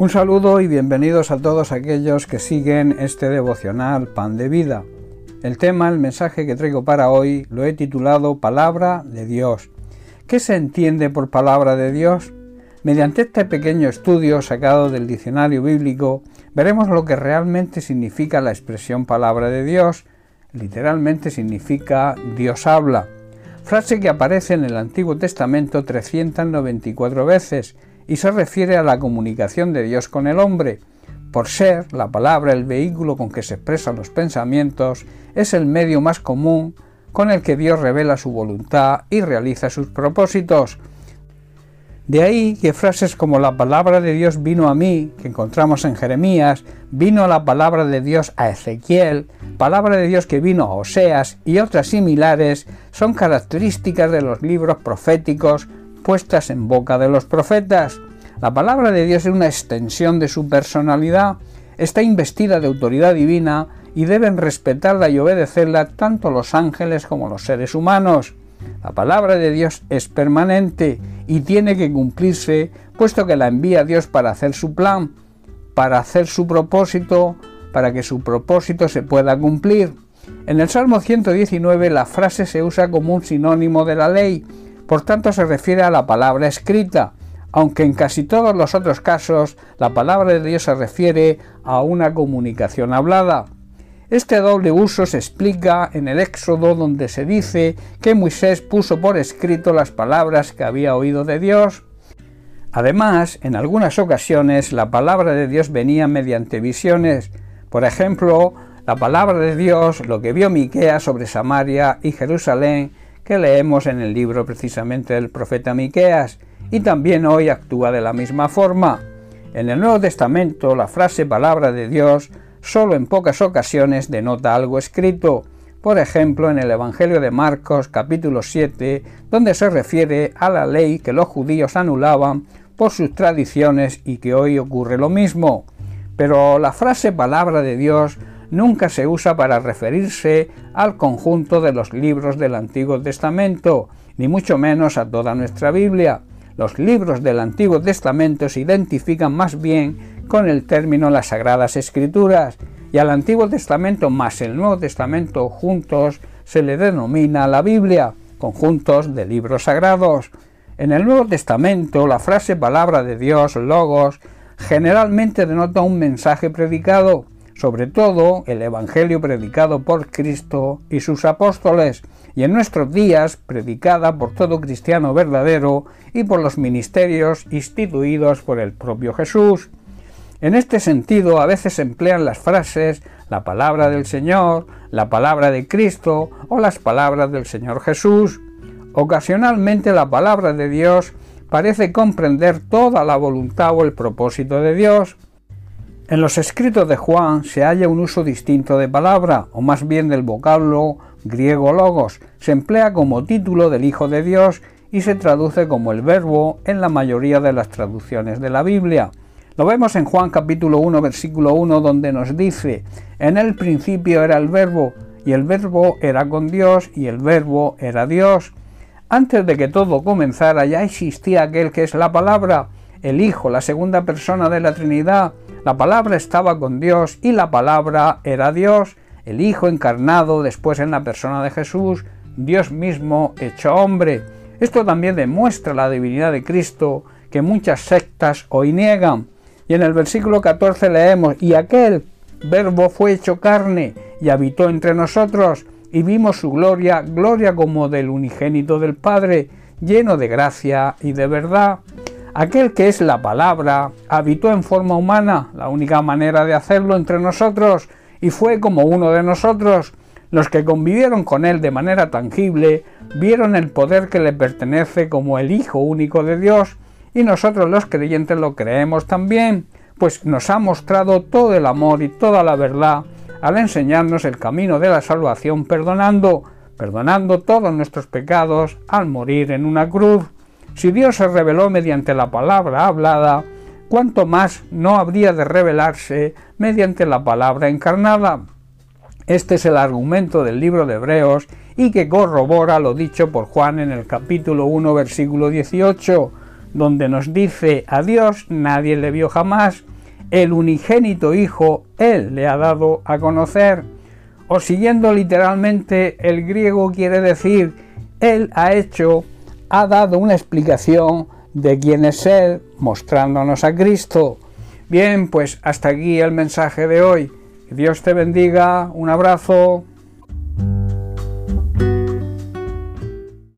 Un saludo y bienvenidos a todos aquellos que siguen este devocional Pan de Vida. El tema, el mensaje que traigo para hoy, lo he titulado Palabra de Dios. ¿Qué se entiende por palabra de Dios? Mediante este pequeño estudio sacado del diccionario bíblico, veremos lo que realmente significa la expresión palabra de Dios. Literalmente significa Dios habla, frase que aparece en el Antiguo Testamento 394 veces y se refiere a la comunicación de Dios con el hombre. Por ser la palabra el vehículo con que se expresan los pensamientos, es el medio más común con el que Dios revela su voluntad y realiza sus propósitos. De ahí que frases como la palabra de Dios vino a mí, que encontramos en Jeremías, vino la palabra de Dios a Ezequiel, palabra de Dios que vino a Oseas y otras similares, son características de los libros proféticos puestas en boca de los profetas. La palabra de Dios es una extensión de su personalidad, está investida de autoridad divina y deben respetarla y obedecerla tanto los ángeles como los seres humanos. La palabra de Dios es permanente y tiene que cumplirse, puesto que la envía Dios para hacer su plan, para hacer su propósito, para que su propósito se pueda cumplir. En el Salmo 119 la frase se usa como un sinónimo de la ley, por tanto se refiere a la palabra escrita, aunque en casi todos los otros casos la palabra de Dios se refiere a una comunicación hablada. Este doble uso se explica en el Éxodo donde se dice que Moisés puso por escrito las palabras que había oído de Dios. Además, en algunas ocasiones la palabra de Dios venía mediante visiones. Por ejemplo, la palabra de Dios, lo que vio Miquea sobre Samaria y Jerusalén, que leemos en el libro precisamente del profeta Miqueas, y también hoy actúa de la misma forma. En el Nuevo Testamento la frase palabra de Dios solo en pocas ocasiones denota algo escrito, por ejemplo en el Evangelio de Marcos capítulo 7, donde se refiere a la ley que los judíos anulaban por sus tradiciones y que hoy ocurre lo mismo. Pero la frase palabra de Dios nunca se usa para referirse al conjunto de los libros del Antiguo Testamento, ni mucho menos a toda nuestra Biblia. Los libros del Antiguo Testamento se identifican más bien con el término las Sagradas Escrituras, y al Antiguo Testamento más el Nuevo Testamento juntos se le denomina la Biblia, conjuntos de libros sagrados. En el Nuevo Testamento la frase palabra de Dios, logos, generalmente denota un mensaje predicado, sobre todo el Evangelio predicado por Cristo y sus apóstoles, y en nuestros días predicada por todo cristiano verdadero y por los ministerios instituidos por el propio Jesús. En este sentido, a veces se emplean las frases la palabra del Señor, la palabra de Cristo o las palabras del Señor Jesús. Ocasionalmente la palabra de Dios parece comprender toda la voluntad o el propósito de Dios, en los escritos de Juan se halla un uso distinto de palabra, o más bien del vocablo griego logos. Se emplea como título del Hijo de Dios y se traduce como el verbo en la mayoría de las traducciones de la Biblia. Lo vemos en Juan capítulo 1 versículo 1 donde nos dice, en el principio era el verbo, y el verbo era con Dios, y el verbo era Dios. Antes de que todo comenzara ya existía aquel que es la palabra, el Hijo, la segunda persona de la Trinidad, la palabra estaba con Dios y la palabra era Dios, el Hijo encarnado después en la persona de Jesús, Dios mismo hecho hombre. Esto también demuestra la divinidad de Cristo que muchas sectas hoy niegan. Y en el versículo 14 leemos, y aquel verbo fue hecho carne y habitó entre nosotros, y vimos su gloria, gloria como del unigénito del Padre, lleno de gracia y de verdad. Aquel que es la palabra habitó en forma humana, la única manera de hacerlo entre nosotros, y fue como uno de nosotros. Los que convivieron con él de manera tangible vieron el poder que le pertenece como el Hijo único de Dios, y nosotros los creyentes lo creemos también, pues nos ha mostrado todo el amor y toda la verdad al enseñarnos el camino de la salvación perdonando, perdonando todos nuestros pecados al morir en una cruz. Si Dios se reveló mediante la palabra hablada, ¿cuánto más no habría de revelarse mediante la palabra encarnada? Este es el argumento del libro de Hebreos y que corrobora lo dicho por Juan en el capítulo 1 versículo 18. donde nos dice a Dios nadie le vio jamás, el unigénito Hijo Él le ha dado a conocer. O siguiendo literalmente el griego quiere decir Él ha hecho, ha dado una explicación de quién es Él, mostrándonos a Cristo. Bien, pues hasta aquí el mensaje de hoy. Que Dios te bendiga, un abrazo.